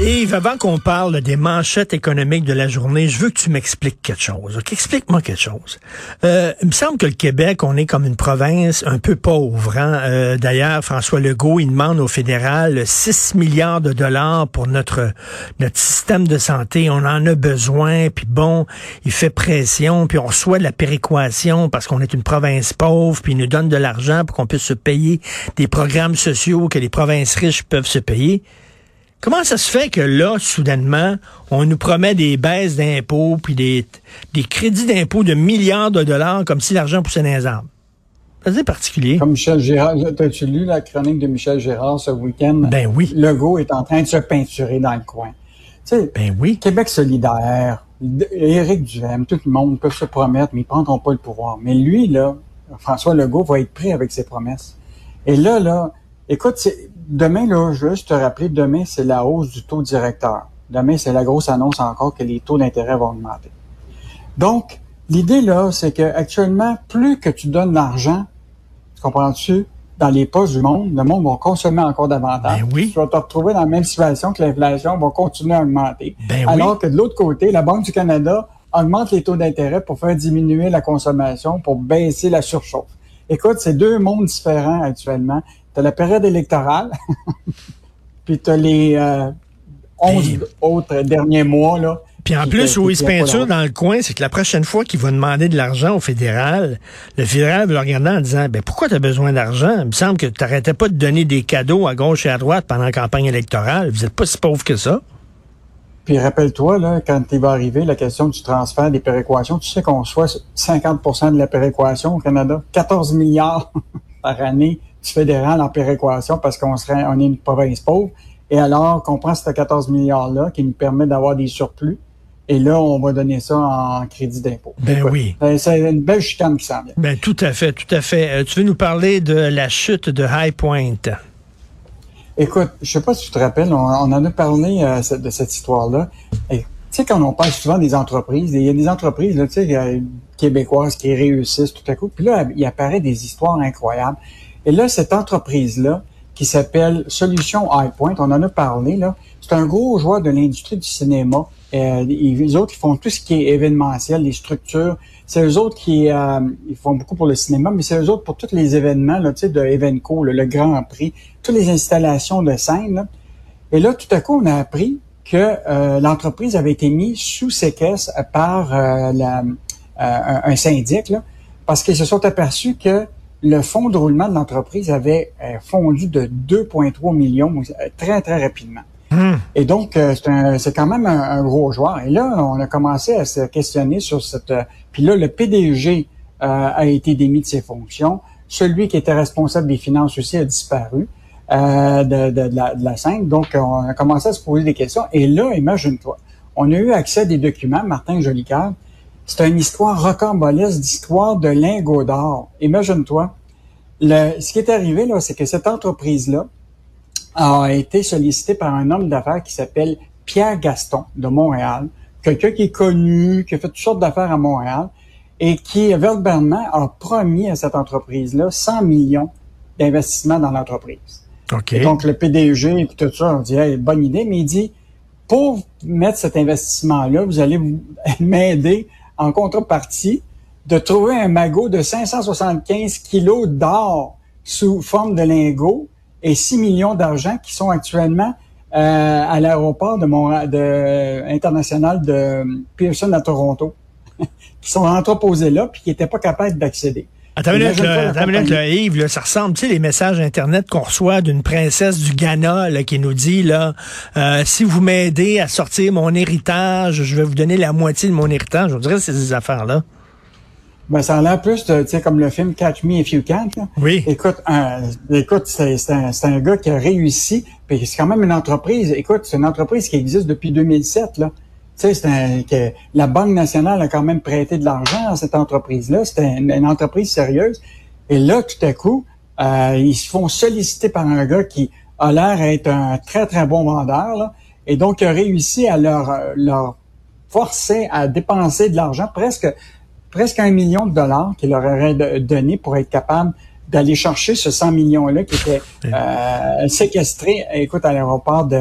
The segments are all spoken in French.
Yves avant qu'on parle des manchettes économiques de la journée, je veux que tu m'expliques quelque chose. Explique-moi quelque chose. Euh, il me semble que le Québec, on est comme une province un peu pauvre. Hein? Euh, D'ailleurs, François Legault, il demande au fédéral 6 milliards de dollars pour notre notre système de santé. On en a besoin. Puis bon, il fait pression. Puis on reçoit de la péréquation parce qu'on est une province pauvre. Puis il nous donne de l'argent pour qu'on puisse se payer des programmes sociaux que les provinces riches peuvent se payer. Comment ça se fait que là, soudainement, on nous promet des baisses d'impôts puis des, des crédits d'impôts de milliards de dollars comme si l'argent poussait dans les arbres? C'est particulier. Comme Michel Gérard, as-tu lu la chronique de Michel Gérard ce week-end? Ben oui. Legault est en train de se peinturer dans le coin. Tu sais, ben oui. Québec solidaire, Éric Duhem, tout le monde peut se promettre, mais ils prendront pas le pouvoir. Mais lui, là, François Legault va être pris avec ses promesses. Et là, là, écoute, demain, là, juste te rappeler, demain, c'est la hausse du taux directeur. Demain, c'est la grosse annonce encore que les taux d'intérêt vont augmenter. Donc, l'idée, là, c'est que actuellement, plus que tu donnes l'argent, tu comprends-tu, dans les postes du monde, le monde va consommer encore davantage. Ben oui. Tu vas te retrouver dans la même situation que l'inflation va continuer à augmenter. Ben Alors oui. que de l'autre côté, la Banque du Canada augmente les taux d'intérêt pour faire diminuer la consommation, pour baisser la surchauffe. Écoute, c'est deux mondes différents actuellement. Tu as la période électorale, puis tu as les euh, 11 Hey. autres derniers mois. Là, Puis en plus, où il se peinture dans le coin, c'est que la prochaine fois qu'il va demander de l'argent au fédéral, le fédéral va le regarder en disant ben pourquoi tu as besoin d'argent? Il me semble que tu n'arrêtais pas de donner des cadeaux à gauche et à droite pendant la campagne électorale. Vous n'êtes pas si pauvre que ça. Puis rappelle-toi, là, quand il va arriver la question du transfert des péréquations, tu sais qu'on reçoit 50% de la péréquation au Canada, 14 milliards par année du fédéral en péréquation parce qu'on serait, on est une province pauvre. Et alors qu'on prend ces 14 milliards-là qui nous permet d'avoir des surplus, et là, on va donner ça en crédit d'impôt. Ben oui. euh, C'est une belle chicane qui s'en vient. Ben tout à fait, tout à fait. Euh, tu veux nous parler de la chute de High Point? Écoute, je sais pas si tu te rappelles, on, on en a parlé euh, de cette histoire-là. Tu sais, quand on parle souvent des entreprises, il y a des entreprises là, tu sais, québécoises qui réussissent tout à coup. Puis là, il apparaît des histoires incroyables. Et là, cette entreprise-là, qui s'appelle Solution Highpoint, on en a parlé, là. C'est un gros joueur de l'industrie du cinéma. Euh, les autres, ils font tout ce qui est événementiel, les structures. C'est eux autres qui euh, ils font beaucoup pour le cinéma, mais c'est eux autres pour tous les événements, là, tu sais, de Evenco, là, le Grand Prix, toutes les installations de scène. là. Et là, tout à coup, on a appris que euh, l'entreprise avait été mise sous séquestre par euh, la, euh, un, un syndic, là, parce qu'ils se sont aperçus que le fonds de roulement de l'entreprise avait euh, fondu de 2,3 millions euh, très, très rapidement. Hum. Et donc, euh, c'est quand même un, un gros joueur. Et là, on a commencé à se questionner sur cette... puis là, le PDG euh, a été démis de ses fonctions. Celui qui était responsable des finances aussi a disparu euh, de, de- de la, de la scène. Donc, on a commencé à se poser des questions. Et là, imagine-toi, on a eu accès à des documents, Martin Jolicoeur. C'est une histoire rocambolesque d'histoire de lingots d'or. Imagine-toi. Le, ce qui est arrivé, là, c'est que cette entreprise-là a été sollicitée par un homme d'affaires qui s'appelle Pierre Gaston de Montréal, quelqu'un qui est connu, qui a fait toutes sortes d'affaires à Montréal et qui, verbalement, a promis à cette entreprise-là 100 millions d'investissement dans l'entreprise. OK. Et donc, le PDG et tout ça, on dit, hey, bonne idée, mais il dit, pour mettre cet investissement-là, vous allez m'aider en contrepartie de trouver un magot de 575 kilos d'or sous forme de lingots et 6 millions d'argent qui sont actuellement euh, à l'aéroport de international de Pearson à Toronto, qui sont entreposés là puis qui n'étaient pas capables d'accéder. Attends une minute, là, attends minute, là, Yves, là, ça ressemble, tu sais, les messages Internet qu'on reçoit d'une princesse du Ghana là, qui nous dit, là, euh, si vous m'aidez à sortir mon héritage, je vais vous donner la moitié de mon héritage. Je dirais que c'est ces affaires-là. Ben, ça a l'air plus tu sais, comme le film Catch Me If You Can. là. Oui. Écoute, un, écoute, c'est un, c'est un gars qui a réussi, puis c'est quand même une entreprise. Écoute, c'est une entreprise qui existe depuis 2007, là. Tu sais, c'est un, que la Banque nationale a quand même prêté de l'argent à cette entreprise-là. C'était une, une entreprise sérieuse. Et là, tout à coup, euh, ils se font solliciter par un gars qui a l'air être un très, très bon vendeur, là. Et donc, il a réussi à leur, leur forcés à dépenser de l'argent, presque presque un million de dollars qu'il leur aurait donné pour être capable d'aller chercher ce 100 millions-là qui était euh, séquestré, écoute, à l'aéroport de...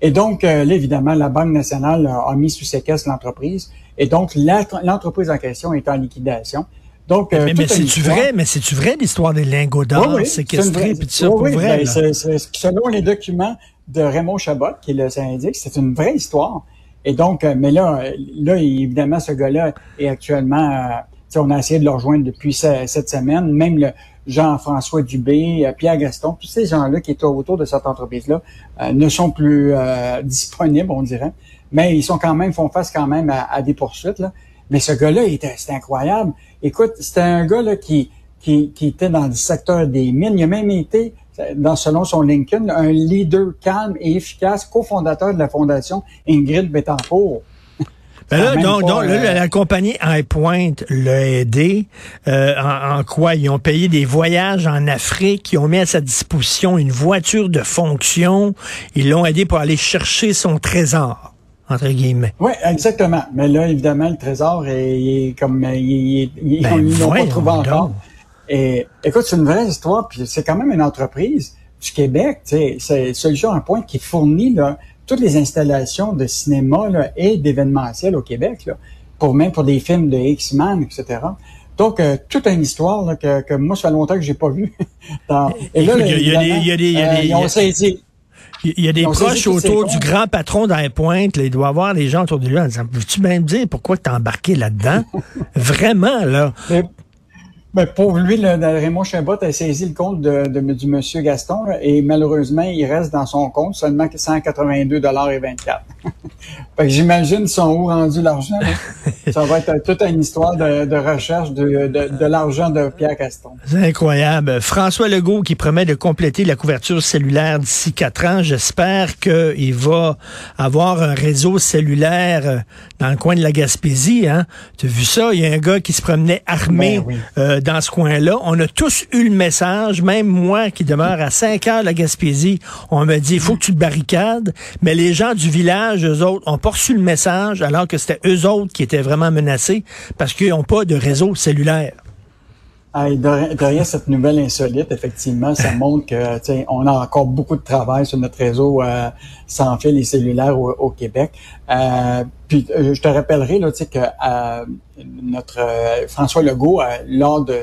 Et donc, euh, là, évidemment, la Banque nationale a mis sous séquestre l'entreprise. Et donc, l'entreprise en question est en liquidation. Donc, euh, mais, c'est-tu vrai, mais c'est-tu vrai l'histoire des lingots d'or séquestrés puis tout ça oui, pour vrai? Ben, selon les documents de Raymond Chabot, qui le syndic, c'est une vraie histoire. Et donc, euh, mais là, là, évidemment, ce gars-là est actuellement, on a essayé de le rejoindre depuis cette semaine. Même le, Jean-François Dubé, euh, Pierre Gaston, tous ces gens-là qui étaient autour de cette entreprise-là euh, ne sont plus euh, disponibles, on dirait. Mais ils sont quand même, font face quand même à, des poursuites. Là. Mais ce gars-là, c'était incroyable. Écoute, c'était un gars là, qui, qui, qui était dans le secteur des mines. Il a même été, dans selon son LinkedIn, un leader calme et efficace, cofondateur de la fondation Ingrid Betancourt. Ben là, donc, donc euh, la compagnie iPoint l'a aidé. Euh, en, quoi? Ils ont payé des voyages en Afrique. Ils ont mis à sa disposition une voiture de fonction. Ils l'ont aidé pour aller chercher son trésor entre guillemets. Oui, exactement. Mais là, évidemment, le trésor est, comme il, il, ben, ils l'ont pas trouvé encore. Et écoute, c'est une vraie histoire, puis c'est quand même une entreprise du Québec, c'est Solution un point qui fournit là, toutes les installations de cinéma et d'événementiel au Québec, là, pour même pour des films de X-Men, etc. Donc, euh, toute une histoire que, que, moi, ça fait longtemps que j'ai pas vu. Et là, il y a des... Il y a des proches autour du grand patron d'Airpoint. Il doit avoir des gens autour de lui en disant, veux-tu bien me dire pourquoi tu embarqué là-dedans? Vraiment, là. Ben, pour lui, le, Raymond Chabot a saisi le compte de, de du monsieur Gaston et malheureusement, il reste dans son compte seulement 182,24 j'imagine son où rendu l'argent. Ça va être toute une histoire de, recherche de, de, l'argent de Pierre Gaston. C'est incroyable. François Legault qui promet de compléter la couverture cellulaire d'ici quatre ans. J'espère qu'il va avoir un réseau cellulaire euh, dans le coin de la Gaspésie. Hein? Tu as vu ça? Il y a un gars qui se promenait armé ben euh, dans ce coin-là. On a tous eu le message, même moi qui demeure à 5 heures de la Gaspésie, on me dit, il faut que tu te barricades. Mais les gens du village, eux autres, ont pas reçu le message alors que c'était eux autres qui étaient vraiment menacés parce qu'ils n'ont pas de réseau cellulaire. Derrière cette nouvelle insolite, effectivement, ça montre que on a encore beaucoup de travail sur notre réseau euh, sans fil et cellulaire au, Québec. Euh, puis euh, je te rappellerai là, que notre François Legault, lors de,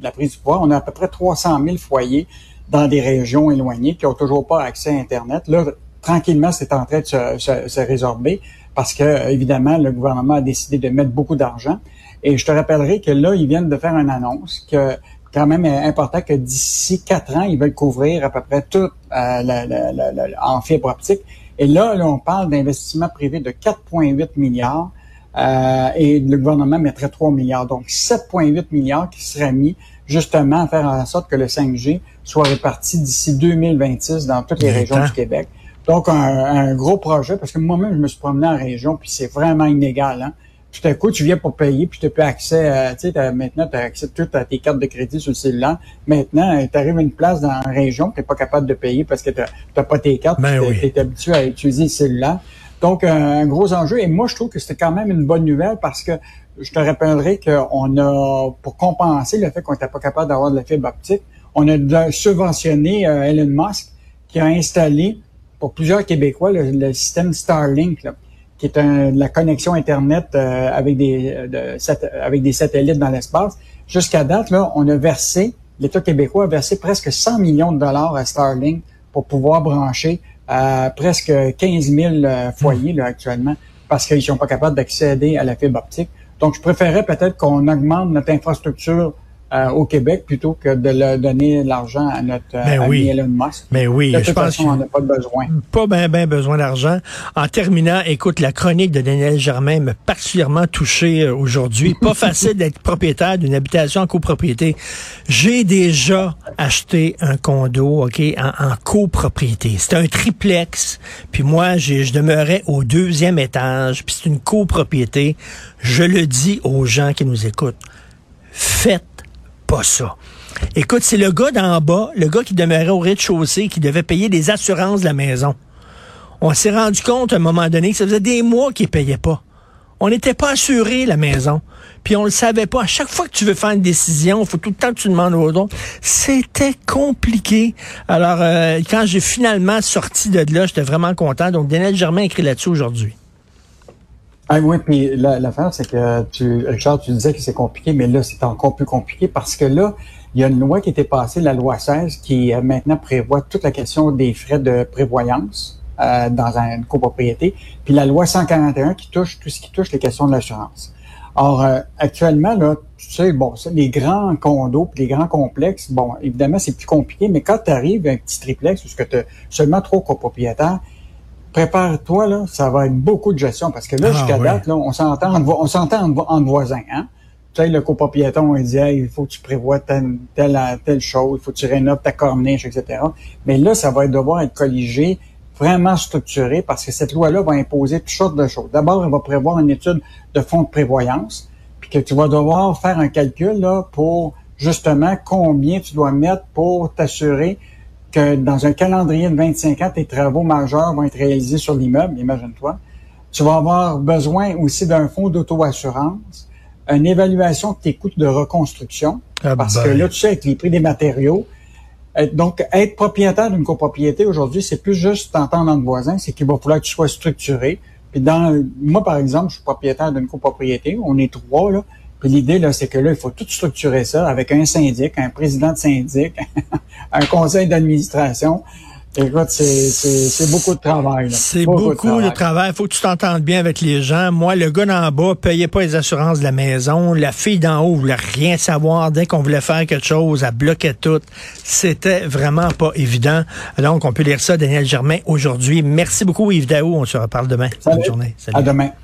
la prise du pouvoir, on a à peu près 300 000 foyers dans des régions éloignées qui ont toujours pas accès à Internet. Là, tranquillement, c'est en train de se, se, résorber parce que, évidemment, le gouvernement a décidé de mettre beaucoup d'argent. Et je te rappellerai que là, ils viennent de faire une annonce que quand même important que d'ici quatre ans, ils veulent couvrir à peu près tout euh, la, en fibre optique. Et là, là on parle d'investissements privés de 4,8 milliards euh, et le gouvernement mettrait 3 milliards. Donc 7,8 milliards qui seraient mis justement à faire en sorte que le 5G soit réparti d'ici 2026 dans toutes les régions du Québec. Donc, un, gros projet, parce que moi-même, je me suis promené en région, puis c'est vraiment inégal. Hein? Tout à coup, tu viens pour payer, puis tu n'as plus accès, à, tu sais, maintenant, tu as accès tout à tes cartes de crédit sur le cellulaire. Maintenant, tu arrives à une place dans la région, tu n'es pas capable de payer parce que tu n'as pas tes cartes, ben tu es, habitué à utiliser le cellulaire. Donc, un, gros enjeu. Et moi, je trouve que c'était quand même une bonne nouvelle parce que je te rappellerai qu'on a, pour compenser le fait qu'on n'était pas capable d'avoir de la fibre optique, on a subventionné euh, Elon Musk qui a installé pour plusieurs Québécois le, système Starlink, qui est la connexion Internet euh, avec, des, avec des satellites dans l'espace. Jusqu'à date, là, on a versé, l'État québécois a versé presque 100 millions de dollars à Starlink pour pouvoir brancher euh, presque 15 000 euh, foyers là, actuellement parce qu'ils sont pas capables d'accéder à la fibre optique. Donc, je préférerais peut-être qu'on augmente notre infrastructure euh, au Québec plutôt que de le donner l'argent à notre euh, ben ami Elon Musk. Mais ben oui, de toute je façon, on n'a pas besoin. Pas bien ben besoin d'argent. En terminant, écoute, la chronique de Daniel Germain m'a particulièrement touché euh, aujourd'hui. Pas facile d'être propriétaire d'une habitation en copropriété. J'ai déjà acheté un condo, OK, en, en copropriété. C'est un triplex. Puis moi, je demeurais au deuxième étage. Puis c'est une copropriété. Je le dis aux gens qui nous écoutent. Faites pas ça. Écoute, c'est le gars d'en bas, le gars qui demeurait au rez-de-chaussée, qui devait payer des assurances de la maison. On s'est rendu compte à un moment donné que ça faisait des mois qu'il payait pas. On n'était pas assuré la maison. Puis on le savait pas. À chaque fois que tu veux faire une décision, il faut tout le temps que tu demandes aux autres. C'était compliqué. Alors, euh, quand j'ai finalement sorti de là, j'étais vraiment content. Donc, Daniel Germain écrit là-dessus aujourd'hui. Ah oui, puis l'affaire, c'est que tu, Richard, tu disais que c'est compliqué, mais là, c'est encore plus compliqué parce que là, il y a une loi qui était passée, la loi 16, qui euh, maintenant prévoit toute la question des frais de prévoyance euh, dans une copropriété, puis la loi 141 qui touche tout ce qui touche les questions de l'assurance. Or, euh, actuellement, là, tu sais, bon, les grands condos puis les grands complexes, bon, évidemment, c'est plus compliqué, mais quand tu arrives à un petit triplex, que tu as seulement trois copropriétaires, prépare-toi, là, ça va être beaucoup de gestion parce que là, ah, jusqu'à date, là, on s'entend on s'entend entre, voisins, hein. Tu sais, le copropriétaire, on dit, il faut que tu prévois telle, telle, telle chose, il faut que tu rénoves ta corniche, etc. Mais là, ça va devoir être colligé, vraiment structuré, parce que cette loi-là va imposer toutes sortes de choses. D'abord, elle va prévoir une étude de fonds de prévoyance, puis que tu vas devoir faire un calcul là, pour justement combien tu dois mettre pour t'assurer que dans un calendrier de 25 ans, tes travaux majeurs vont être réalisés sur l'immeuble, imagine-toi. Tu vas avoir besoin aussi d'un fonds d'auto-assurance, une évaluation de tes coûts de reconstruction, ah parce que ben. là, tu sais, avec les prix des matériaux, euh, donc, être propriétaire d'une copropriété aujourd'hui, c'est plus juste t'entendre entre voisins, c'est qu'il va falloir que tu sois structuré. Puis dans, moi, par exemple, je suis propriétaire d'une copropriété, on est trois, là. Puis l'idée, là, c'est que là, il faut tout structurer ça avec un syndic, un président de syndic, un conseil d'administration. Écoute, c'est beaucoup de travail. C'est beaucoup, de travail. Il faut que tu t'entendes bien avec les gens. Moi, le gars d'en bas payait pas les assurances de la maison. La fille d'en haut voulait rien savoir. Dès qu'on voulait faire quelque chose, elle bloquait tout. C'était vraiment pas évident. Donc, on peut lire ça, Daniel Germain, aujourd'hui. Merci beaucoup, Yves Daou. On se reparle demain. Bonne journée. À demain.